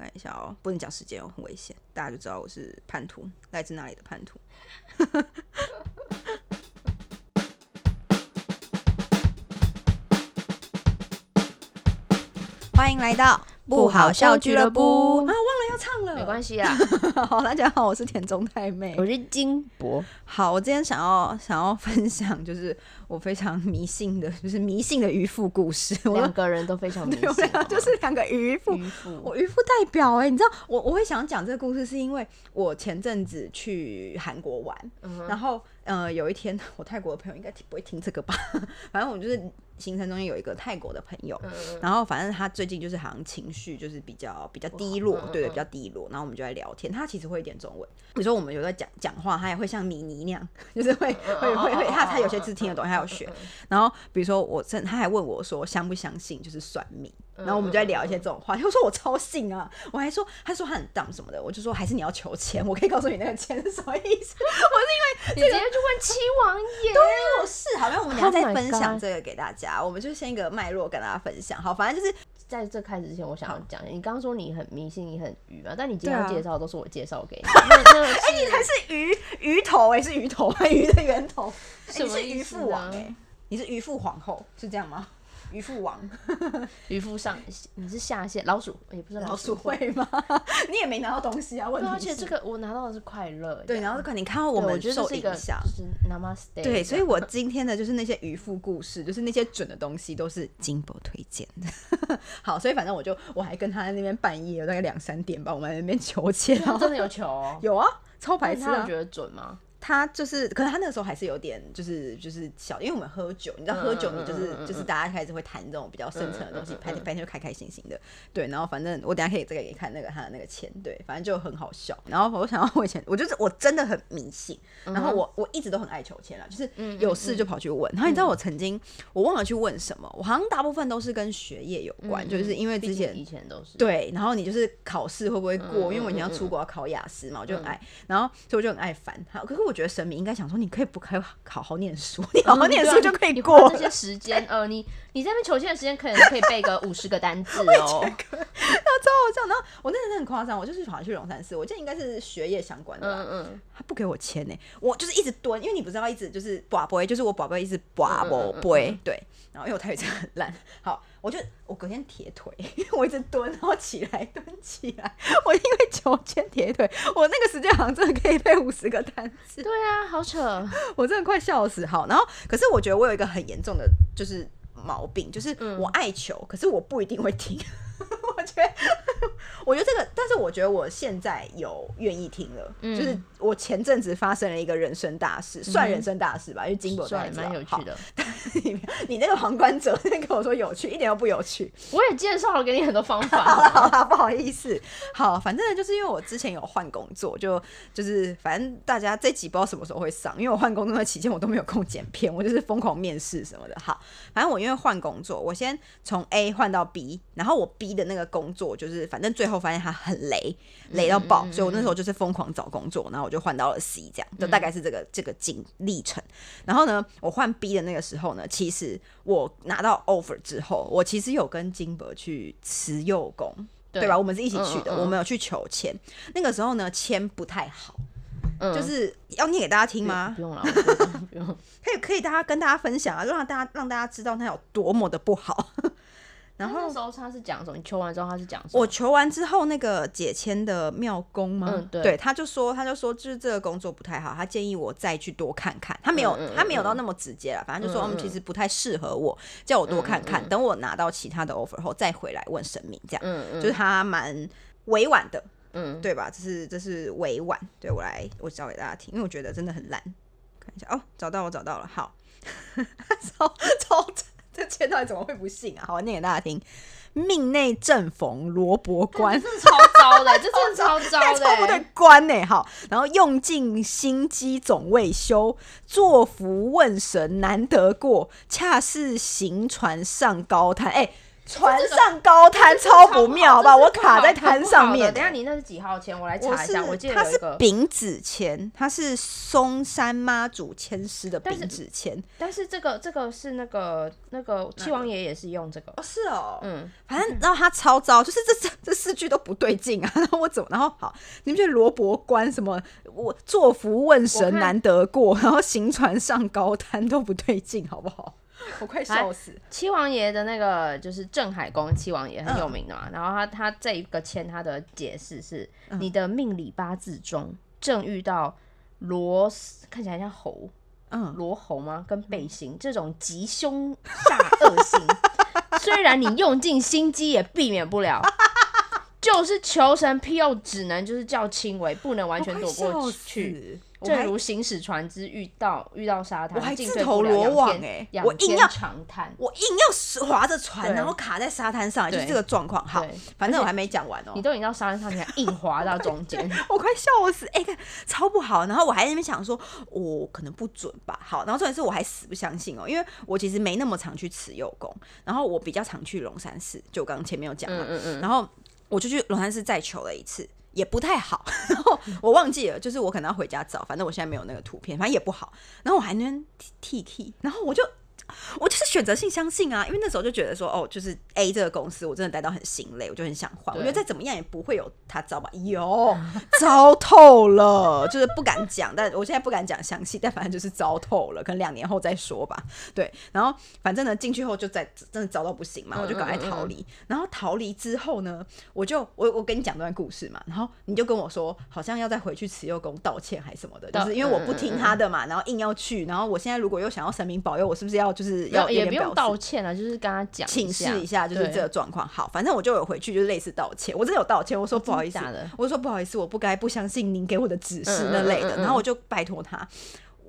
看一下哦，不能讲时间哦，很危险，大家就知道我是叛徒，来自哪里的叛徒。欢迎来到不好笑俱乐部啊，忘了要唱了，没关系啊。好，大家好，我是田中太妹。我是金博，好，我今天想要想要分享，就是我非常迷信的，就是迷信的渔夫故事。我两个人都非常迷信就是两个渔夫。渔夫。我渔夫代表哎、你知道我我会想讲这个故事，是因为我前阵子去韩国玩，嗯然后呃有一天我泰国的朋友应该听不会听这个吧，反正我就是行程中间有一个泰国的朋友，嗯然后反正他最近就是好像情绪就是比较比较低落，对对，比较低落。然后我们就在聊天，他其实会一点中文，比如说我们有在讲讲话，他也会像米妮那样，就是会会会会，他他有些字听得懂，他有学。然后比如说我真他还问我说相不相信就是算命，然后我们就在聊一些这种话，他就说我超信啊，我还说他说他很当什么的，我就说还是你要求签，我可以告诉你那个签是什么意思。你直接就问七王爷，我是好像我们等一下 Oh 再分享这个给大家，我们就先一个脉络跟大家分享。好，反正就是在这开始之前，我想要讲，你刚刚说你很迷信，你很鱼嘛，但你今对啊天要介绍都是我介绍给你，那那哎、你才是鱼鱼头哎、是鱼头哎、鱼的源头，你是渔父王啊？哎、你是渔父皇后是这样吗？渔夫王 渔夫上，你是下线老鼠，也不是老鼠鼠会。吗？你也没拿到东西啊，问对，题而且是这个我拿到的是快乐，对，然后可能你看到我们受影响就。是 Namaste，对，所以我今天的就是那些渔夫故事，就是那些准的东西，都是金箔推荐的。好，所以反正我就我还跟他在那边半夜，大概两三点吧，我们在那边求签，然后真的有求哦，有啊，超白痴啊但他有！觉得准吗？他就是，可能他那个时候还是有点，就是就是小，因为我们喝酒，你知道喝酒，你就是就是大家开始会谈这种比较深层的东西白天白天就开开心心的，对。然后反正我等下可以再给你看那个他的那个签，对，反正就很好笑。然后我想到我以前，我就是我真的很迷信，然嗯后我我一直都很爱求签啦，就是有事就跑去问。然后你知道我曾经我忘了去问什么，我好像大部分都是跟学业有关，就是因为之前以前都是，对，然后你就是考试会不会过？嗯因为我以前要出国要考雅思嘛，我就很爱，然后所以我就很爱烦他。可是我觉得神明应该想说，你可以不可以好好念书，你好好念书就可以过这些时间，呃，你你在那边求签的时间，可能可以背个五十个单字哦。超好笑。然后我那真的很夸张，我就是好像去龙山寺，我记得应该是学业相关的吧，嗯嗯，他不给我签呢、我就是一直蹲，因为你不知道一直就是拔杯，就是我宝贝一直拔嗯嗯嗯杯，对。然后因为我台语真的很烂，好，我就我隔天铁腿，因为我一直蹲，然后起来蹲起来，我因为求签铁腿，我那个时间好像真的可以背五十个单词，对啊，好扯。我真的快笑死。好，然后可是我觉得我有一个很严重的就是毛病，就是我爱求，可是我不一定会听。我觉得，我觉得这个，但是我觉得我现在有愿意听了，就是我前阵子发生了一个人生大事，算人生大事吧，因为金箔大家帅，知道蛮有趣。的。好你你那个旁观者那跟我说有趣，一点都不有趣。我也介绍了给你很多方法 好了法。好了，不好意思。好，反正，就是因为我之前有换工作，就就是反正大家这几不知道什么时候会上，因为我换工作的期间我都没有空剪片，我就是疯狂面试什么的。好，反正我因为换工作，我先从 A 换到 B，然后我 B 的那个工作就是反正最后发现他很雷，雷到爆，所以我那时候就是疯狂找工作，然后我就换到了 C，这样就大概是这个这个经历程。然后呢，我换 B 的那个时候呢，其实我拿到 offer 之后，我其实有跟金伯去辞幼工。对吧？我们是一起去的，嗯嗯嗯我们有去求签。那个时候呢，签不太好，嗯就是要念给大家听吗？不用了。可以可以，大家跟大家分享啊，就让大家让大家知道它有多么的不好。然后那时候他是讲什么？你求完之后他是讲什么？我求完之后，那个解签的庙公吗？嗯对他就说，他就说，就是这个工作不太好，他建议我再去多看看。他没有，嗯嗯他没有到那么直接了，反正就说，嗯嗯嗯，其实不太适合我，叫我多看看，等我拿到其他的 offer 后再回来问神明，这样，嗯嗯就是他蛮委婉的，嗯，对吧？这是这是委婉，对我来我教给大家听，因为我觉得真的很烂。看一下哦，找到我找到了，好，超超这签到底怎么会不信啊？好，我念给大家听。命内正逢罗伯关，真的超糟的，这真的超 糟的。超不对关呢、好，然后用尽心机总未休，作福问神难得过，恰似行船上高滩。哎、船上高滩超不妙，好吧？我卡在滩上面。等下你那是几号签？我来我查一下。是我记得它是丙子签，它是松山妈祖签师的丙子签。但是这个这个是那个那个七王爷也是用这个。哦，是哦，嗯，反正然后他超糟，就是这这这四句都不对劲啊。然后我怎么，然后好，你们觉得罗伯关什么？我作福问神难得过，然后行船上高滩都不对劲，好不好？我快笑死。七王爷的那个就是镇海宫七王爷很有名的嗯嘛，然后他他这一个签他的解释是，你的命理八字中正遇到罗看起来像猴嗯，罗猴吗？跟背心这种吉凶煞恶星，虽然你用尽心机也避免不了。就是求神庇佑，只能就是叫轻微，不能完全躲过去。正如行驶船只遇到遇到沙滩，我还进自投罗网欸我硬要长叹。我硬要划着船，对然后卡在沙滩上，就是对这个状况。好反正我还没讲完哦你。都已经到沙滩上，你还硬滑到中 间，我快笑死！哎、看超不好。然后我还在那边想说，我、可能不准吧。好，然后重点是我还死不相信哦，因为我其实没那么常去慈幼宫，然后我比较常去龙山寺，就我刚刚前面有讲嘛。嗯嗯然后我就去龙山寺再求了一次，也不太好。然后我忘记了，就是我可能要回家找，反正我现在没有那个图片，反正也不好。然后我还能 T T，然后我就。我就是选择性相信啊，因为那时候就觉得说，哦，就是 A 这个公司，我真的待到很心累，我就很想换。我觉得再怎么样也不会有他糟吧？有糟透了，就是不敢讲，但我现在不敢讲详细，但反正就是糟透了，可能两年后再说吧。对，然后反正呢，进去后就在真的糟到不行嘛，我就赶快逃离。然后逃离之后呢，我就我我跟你讲段故事嘛，然后你就跟我说，好像要再回去慈幼宫道歉还是什么的，就是因为我不听他的嘛，然后硬要去，然后我现在如果又想要神明保佑，我是不是要就是要也不用道歉了，就是跟他讲请示一下，就是这个状况。好，反正我就有回去，就是类似道歉，我真的有道歉，我说不好意思我说不好意思，我不该不相信您给我的指示嗯那类的，然后我就拜托他。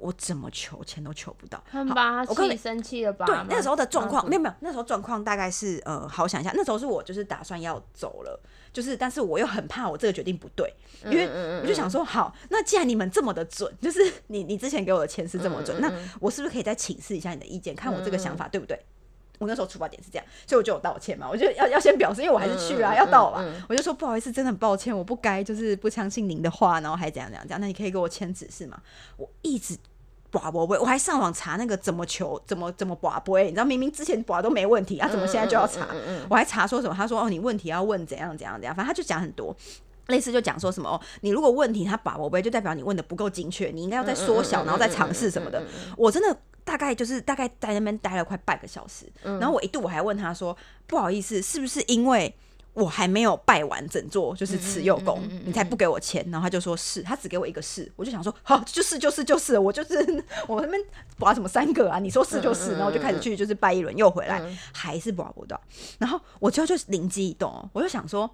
我怎么求钱都求不到，好看吧，我跟你生气了吧？对，那时候的状况嗯没有没有，那时候状况大概是呃，好想一下，那时候是我就是打算要走了，就是但是我又很怕我这个决定不对，因为嗯我就想说，好，那既然你们这么的准，就是你你之前给我的钱是这么嗯准，那我是不是可以再请示一下你的意见，看我这个想法对不对？我那时候出发点是这样，所以我就有道歉嘛，我就要 要先表示，因为我还是去啊，要到嘛，嗯我就说不好意思，真的很抱歉，我不该就是不相信您的话，然后还怎样怎样怎样，那你可以给我签指示吗？我一直寡不会，我还上网查那个怎么求，怎么怎么寡不会，你知道明明之前寡都没问题啊，怎么现在就要查？我还查说什么？他说哦，你问题要问怎样怎样怎样，反正他就讲很多。类似就讲说什么哦，你如果问题他把握不会，就代表你问的不够精确，你应该要再缩小，然后再尝试什么的。我真的大概就是大概在那边待了快半个小时，然后我一度我还问他说，不好意思，是不是因为我还没有拜完整座就是慈幼宫，你才不给我钱？然后他就说是，他只给我一个是，我就想说好，就是就是就是，我就是我那边拔什么三个啊？你说是就是，然后我就开始去就是拜一轮，又回来，还是拔不到。然后我之后就灵机一动哦，我就想说，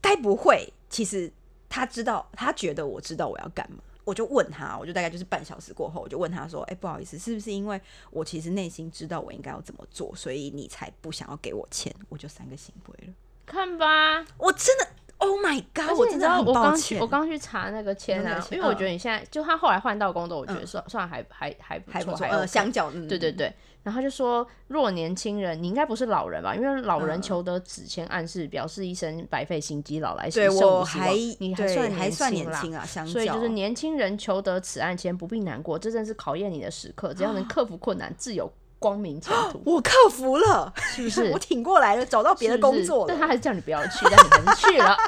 该不会其实他知道，他觉得我知道我要干嘛？我就问他，我就大概就是半小时过后，我就问他说：“哎、不好意思，是不是因为我其实内心知道我应该要怎么做，所以你才不想要给我钱？”我就三个行为了。看吧。我真的，Oh my god！我真的很抱歉。我刚去，查那个签啊，因为我觉得你现在就他后来换到工作，我觉得嗯算算还还还不错，还不错，呃，相较，嗯对对对，然后他就说，若年轻人，你应该不是老人吧？因为老人嗯求得纸签暗示，表示一生白费心机，老来对生我还无希望。你还算还算年轻啊，相较，所以就是年轻人求得此案签，不必难过，这正是考验你的时刻。只要能克服困难，自有光明前途，我克服了，是不是 我？挺过来了，找到别的工作了。但他还是叫你不要去，但你还是去了。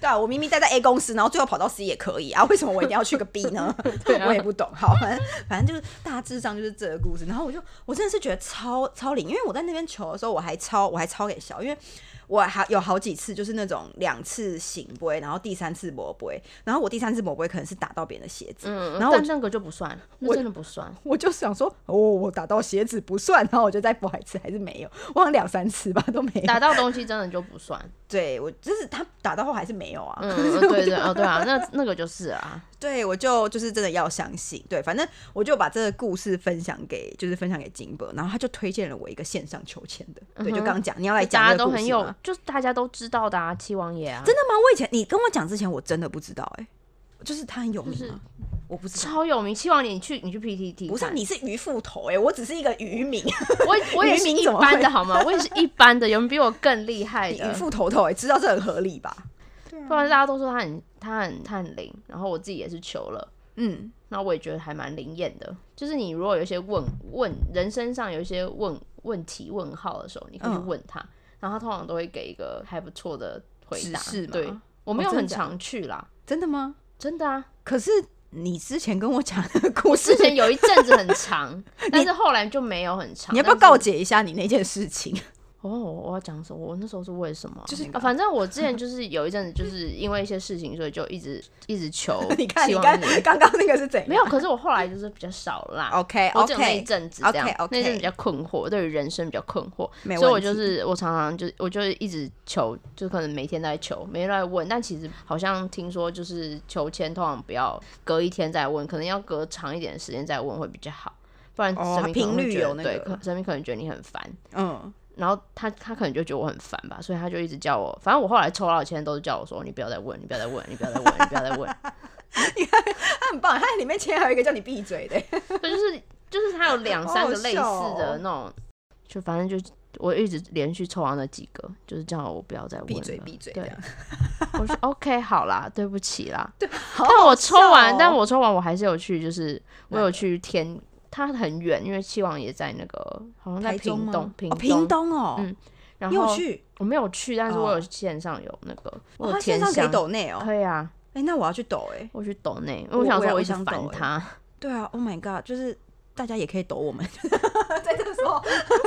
对啊，我明明待在 A 公司，然后最后跑到 C 也可以啊，为什么我一定要去个 B 呢？对啊我也不懂。好，反正反正就是大致上就是这个故事。然后我就我真的是觉得超超灵，因为我在那边求的时候，我还超我还超给笑，因为我还有好几次就是那种两次醒杯，然后第三次磨杯，然后我第三次磨杯可能是打到别人的鞋子，嗯，然后但那个就不算，那我真的不算。我就想说哦，我打到鞋子不算，然后我就再补一次，还是没有，我好像两三次吧都没有。打到东西真的就不算。对我就是他打到后还是没有啊，嗯，嗯对对哦，对啊，那那个就是啊。对，我就就是真的要相信，对，反正我就把这个故事分享给，就是分享给金伯，然后他就推荐了我一个线上求签的，对，就刚刚讲你要来讲大家都很有，就是大家都知道的啊，七王爷啊，真的吗？我以前你跟我讲之前，我真的不知道、哎，就是他很有名就是吗？我不知道。超有名。七王爷你去你去 PTT，不是，你是渔夫头哎、我只是一个渔民，我我也是一般的好吗？我也是一般的，有人比我更厉害渔的。夫头头哎、知道这很合理吧？不然大家都说他很他很他很灵，然后我自己也是求了。嗯，那我也觉得还蛮灵验的，就是你如果有一些问问人身上有一些问问题问号的时候，你可以问他，然后他通常都会给一个还不错的回答。是吗对，我没有很常去啦，真的吗？真的啊，可是你之前跟我讲的故我事之，前有一阵子很长，但是后来就没有很长。你要不要告？解一下你那件事情？哦，我要讲什么？我那时候是为什么啊？就是啊反正我之前就是有一阵子，就是因为一些事情，所以就一直一直求 你看，你刚刚刚那个是怎样？没有，可是我后来就是比较少啦。OK 我只有那一阵子这样 OK，OK 那阵子比较困惑，对于人生比较困惑，所以我就是我常常就我就一直求，就可能每天都在求，每天都在问，但其实好像听说就是求签通常不要隔一天再问，可能要隔长一点的时间再问会比较好，不然哦神明可能频率有那个神明可能觉得你很烦。嗯，然后他他可能就觉得我很烦吧，所以他就一直叫我，反正我后来抽到的签都是叫我说你不要再问，你不要再问，你不要再问，你不要再问，他很棒，他里面签还有一个叫你闭嘴的，对，就是就是他有两三个类似的那种，就反正就我一直连续抽完那几个，就是叫我不要再问闭嘴了对闭嘴对，我说 OK 好啦，对不起啦。好但我抽完，但我抽完我还是有去，就是我有去天，它很远，因为气王也在那个好像在屏东，屏哦屏东哦，嗯然后去？我没有去，但是我哦有线上有那个，我哦，线上可以，抖内哦，可以啊，哎，那我要去抖哎，我去抖内，因为我想说我一直烦他，对啊，Oh my god，就是大家也可以抖我们，在这个时候。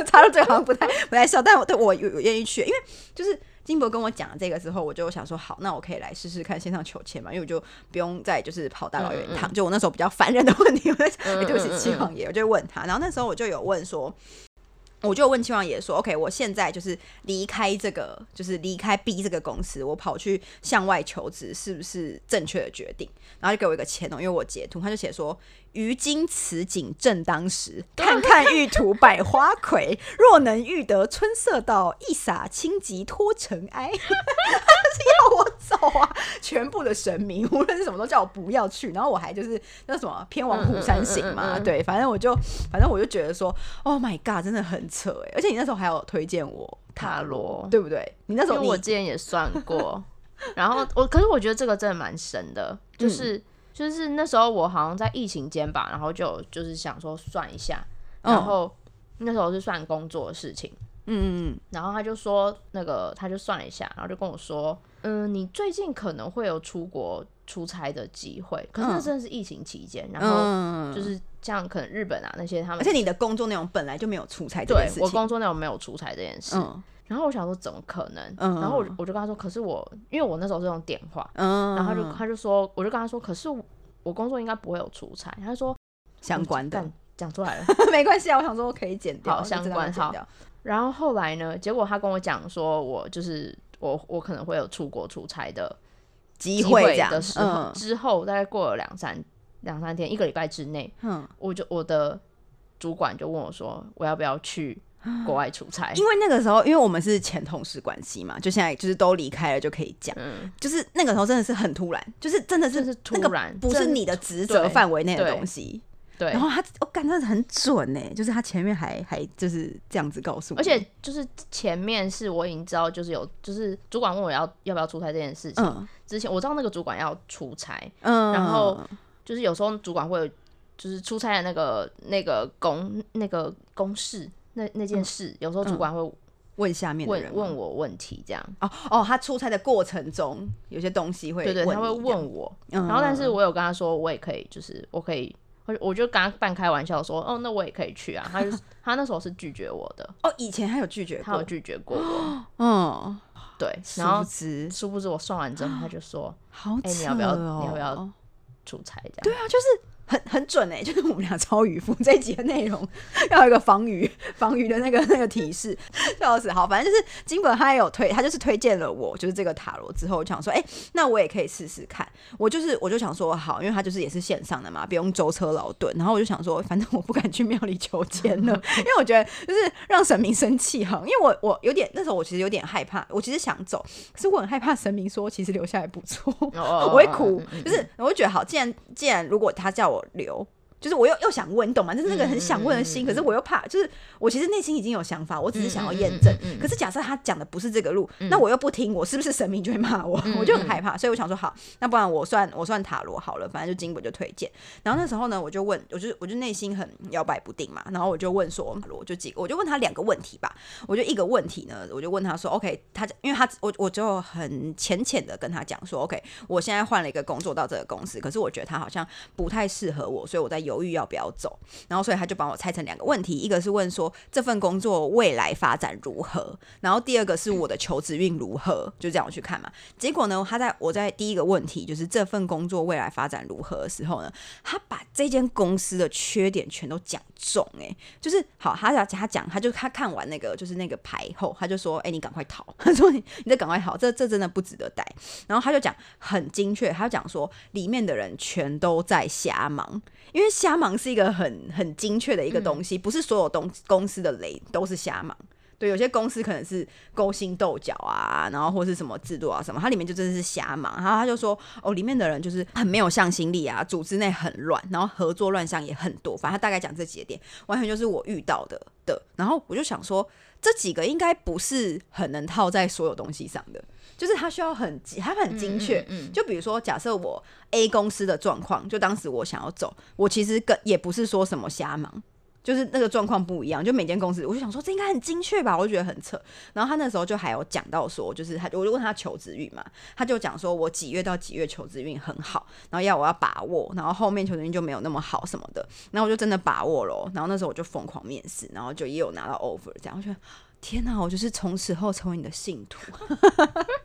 插入这个好像不太不太笑，但我对我有有愿意去，因为就是金博跟我讲这个之后，我就想说好，那我可以来试试看线上求签嘛，因为我就不用再就是跑大老远一趟，就我那时候比较烦人的问题，我在想，对不起七王爷，我就问他，然后那时候我就有问说。我就问七王爷说：“OK，我现在就是离开这个，就是离开 B 这个公司，我跑去向外求职，是不是正确的决定？”然后就给我一个签哦，因为我截图，他就写说：“于今此景正当时，看看玉土百花魁，若能遇得春色到，一洒轻疾脱尘埃。”要我走啊！全部的神明，无论是什么都叫我不要去，然后我还就是那什么偏往虎山行嘛，嗯嗯嗯嗯嗯对，反正我就反正我就觉得说，Oh my god，真的很扯哎！而且你那时候还有推荐我塔罗对不对？你那时候我之前也算过，然后我可是我觉得这个真的蛮神的，就是、嗯就是那时候我好像在疫情间吧，然后就就是想说算一下，嗯。然后那时候是算工作的事情，嗯嗯嗯。然后他就说那个他就算了一下，然后就跟我说，嗯，你最近可能会有出国出差的机会，可是那嗯。真的是疫情期间，然嗯后嗯，就是像可能日本啊那些他们而且。你的工作内容本来就没有出差这对件事情，我工作内容没有出差这件事，嗯然后我想说怎么可能？嗯然后我就我就跟他说，可是我因为我那时候是用电话，嗯，然后他就他就说，我就跟他说，可是我我工作应该不会有出差。他说相关的讲出来了。没关系啊，我想说可以剪掉，好相关好。然后后来呢，结果他跟我讲说，我就是我我可能会有出国出差的机机会的时候，嗯之后大概过了两三两三天，一个礼拜之内，嗯，我就我的主管就问我说，我要不要去 国外出差？因为那个时候，因为我们是前同事关系嘛，就现在就是都离开了就可以讲，嗯，就是那个时候真的是很突然，就是真的是是突那个然不是你的职责范围内的东西。对然。后他，我感觉很准呢，就是他前面还还就是这样子告诉我，而且就是前面是我已经知道，就是有就是主管问我要要不要出差这件事情，嗯之前我知道那个主管要出差，嗯，然后就是有时候主管会有就是出差的那个那个公那个公事那那件事，有时候主管会问下面的人吗？问问我问题，这样。哦哦，他出差的过程中有些东西会对对，他会你这样，问我，嗯。然后但是我有跟他说，我也可以，就是我可以。我我就跟他半开玩笑说，哦，那我也可以去啊。他就他那时候是拒绝我的，哦，以前还有拒绝过，他有拒绝过我，嗯，对。然后殊不知我算完之后，他就说 好哎你要不要哦你要不要出差这样。对啊，就是很很准哎、就是我们俩超渔夫这一集的内容 要有一个防鱼 防鱼的那个那个提示，笑死。好，反正就是金本他也有推，他就是推荐了我就是这个塔罗之后，想说，哎、那我也可以试试看。我就是我就想说好，因为他就是也是线上的嘛，不用舟车劳顿。然后我就想说，反正我不敢去庙里求签了，因为我觉得就是让神明生气哈。因为我我有点那时候我其实有点害怕，我其实想走，可是我很害怕神明说其实留下来不错。我我会哭，就是我会觉得好，既然既然如果他叫我留。就是我又又想问，你懂吗？就是那个很想问的心，可是我又怕，就是我其实内心已经有想法，我只是想要验证。可是假设他讲的不是这个路，那我又不听，我是不是神明就会骂我？我就很害怕，所以我想说，好，那不然我算我算塔罗好了，反正就金本就推荐。然后那时候呢，我就问，我就我就内心很摇摆不定嘛，然后我就问说，塔罗就几个，我就问他两个问题吧。我就一个问题呢，我就问他说，OK，他因为他我我就很浅浅的跟他讲说，OK，我现在换了一个工作到这个公司，可是我觉得他好像不太适合我，所以我在犹豫要不要走。然后所以他就帮我拆成两个问题，一个是问说这份工作未来发展如何，然后第二个是我的求职运如何，就这样我去看嘛。结果呢，他在我在第一个问题就是这份工作未来发展如何的时候呢，他把这间公司的缺点全都讲中、欸，就是好，他要他讲，他就他看完那个就是那个牌后，他就说，哎、你赶快逃，他说你你再赶快逃，这这真的不值得待。然后他就讲很精确，他就讲说里面的人全都在瞎忙，因为瞎忙是一个很很精确的一个东西，不是所有东公司的雷都是瞎忙。对，有些公司可能是勾心斗角啊，然后或是什么制度啊什么，它里面就真的是瞎忙。然后他就说，哦，里面的人就是很没有向心力啊，组织内很乱，然后合作乱象也很多。反正他大概讲这几个点，完全就是我遇到的的。然后我就想说，这几个应该不是很能套在所有东西上的，就是它需要很它很精确。就比如说，假设我 A 公司的状况，就当时我想要走，我其实跟也不是说什么瞎忙。就是那个状况不一样，就每间公司，我就想说这应该很精确吧，我就觉得很扯。然后他那时候就还有讲到说，就是他我就问他求职运嘛，他就讲说我几月到几月求职运很好，然后要我要把握，然后后面求职运就没有那么好什么的。然后我就真的把握了，然后那时候我就疯狂面试，然后就也有拿到 offer，这样我觉得天哪，我就是从此后成为你的信徒。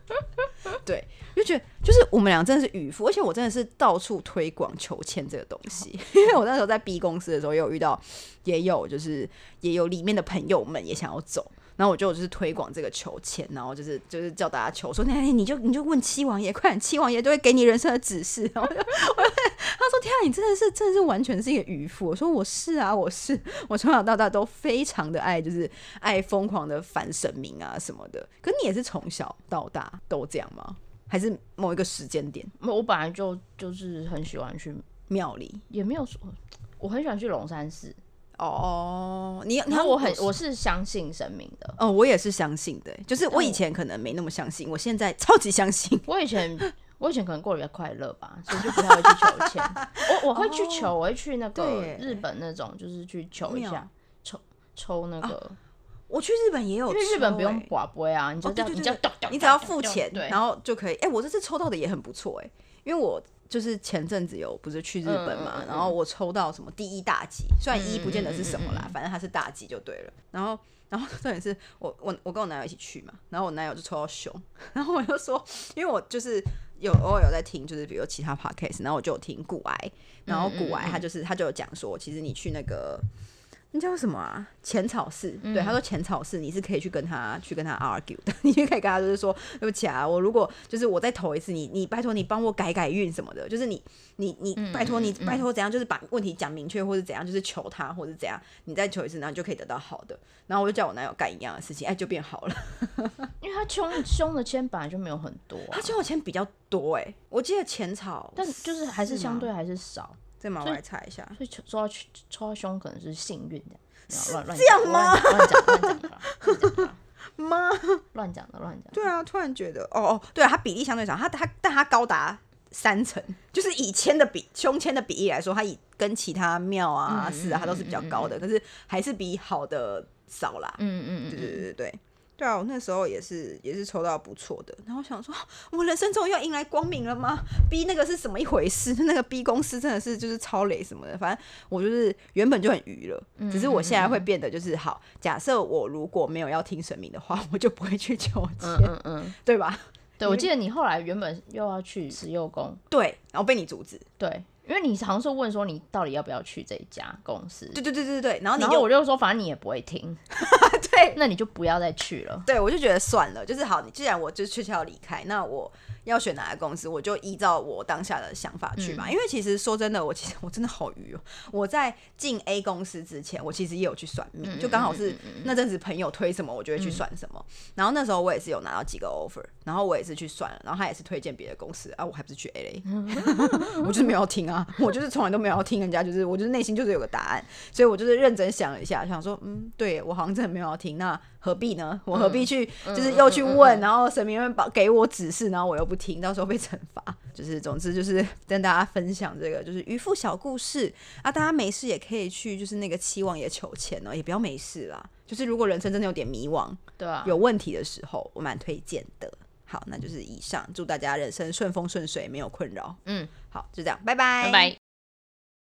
对，就觉得就是我们俩真的是渔夫，而且我真的是到处推广求签这个东西，因为我那时候在 B 公司的时候也有遇到，也有就是也有里面的朋友们也想要走。然后我就就是推广这个求签，然后就是就是叫大家求说，那你就你就问七王爷，快点，七王爷都会给你人生的指示。然后就我就他说天啊，你真的是真的是完全是一个渔夫。我说我是啊，我是我从小到大都非常的爱，就是爱疯狂的反神明啊什么的。可你也是从小到大都这样吗？还是某一个时间点我本来就就是很喜欢去，庙里？也没有说，我很喜欢去龙山寺。哦，你你然后我很我是相信神明的，哦，我也是相信的，就是我以前可能没那么相信，我现在超级相信。我以前我以前可能过得比较快乐吧，所以就不太会去求签。我我会去求，我会去那个日本那种，就是去求一下，抽抽那个，我去日本也有抽欸，因为日本不用寡杯啊，你就哦，这样，你只要付钱，对，然后就可以。哎、我这次抽到的也很不错哎、因为我就是前阵子有不是去日本嘛，然后我抽到什么第一大吉，虽然一不见得是什么啦，反正它是大吉就对了。然后，然后重点是我我我跟我男友一起去嘛，然后我男友就抽到熊，然后我就说，因为我就是。有偶尔有在听，就是比如其他 podcast，然后我就有听古癌，然后古癌他就是他就有讲说，其实你去那个那叫什么啊？浅草寺，对，他说浅草寺你是可以去跟他去跟他 argue 的，你就可以跟他就是说，对不起啊，我如果就是我再投一次，你你拜托你帮我改改运什么的，就是你你你拜托你拜托怎样，就是把问题讲明确或者怎样，就是求他或者怎样，你再求一次，然后你就可以得到好的。然后我就叫我男友干一样的事情，哎，就变好了。因为他凶凶的签本来就没有很多啊，他欠我钱比较多哎、我记得浅草，但就是还是相吗对还是少，再忙我来查一下。所以抽抽到抽到凶可能是幸运的，乱乱这样吗乱讲乱讲 乱讲的啦妈，乱讲的乱讲。对啊，突然觉得，哦哦，对啊，它比例相对少，它它但它高达三成，就是以签的比胸签的比例来说，它以跟其他庙啊、嗯寺啊，它都是比较高的，可是还是比好的少啦。嗯嗯，对对对对。对啊，我那时候也是也是抽到不错的，然后想说，我人生终于要迎来光明了吗？B 那个是什么一回事？那个 B 公司真的是就是超雷什么的，反正我就是原本就很愚了，只是我现在会变得就是好。假设我如果没有要听神明的话，我就不会去求签，嗯嗯嗯，对吧？对，我记得你后来原本又要去慈幼宫，对，然后被你阻止，对，因为你好像是问说你到底要不要去这一家公司，对对对对对，然后你然就后我就说反正你也不会听，对那你就不要再去了。对，我就觉得算了，就是好，你既然我就确切要离开，那我要选哪个公司，我就依照我当下的想法去吧。因为其实说真的，我其实我真的好愚哦。我在进 A 公司之前，我其实也有去算命，就刚好是那阵子朋友推什么，我就会去算什么。然后那时候我也是有拿到几个 offer，然后我也是去算了，然后他也是推荐别的公司啊，我还不是去 A 嘞，我就是没有听啊，我就是从来都没有要听人家，就是我就是内心就是有个答案，所以我就是认真想了一下，想说，嗯，对我好像真的没有要听，那何必呢？我何必去就是又去问，然后神明们把给我指示，然后我又不听，到时候被惩罚。就是总之就是 跟大家分享这个就是渔夫小故事啊，大家没事也可以去就是那个七王爷求签哦，也不要没事啦。就是如果人生真的有点迷惘、对啊，有问题的时候，我蛮推荐的。好，那就是以上，祝大家人生顺风顺水，没有困扰。嗯，好，就这样，拜拜，拜拜。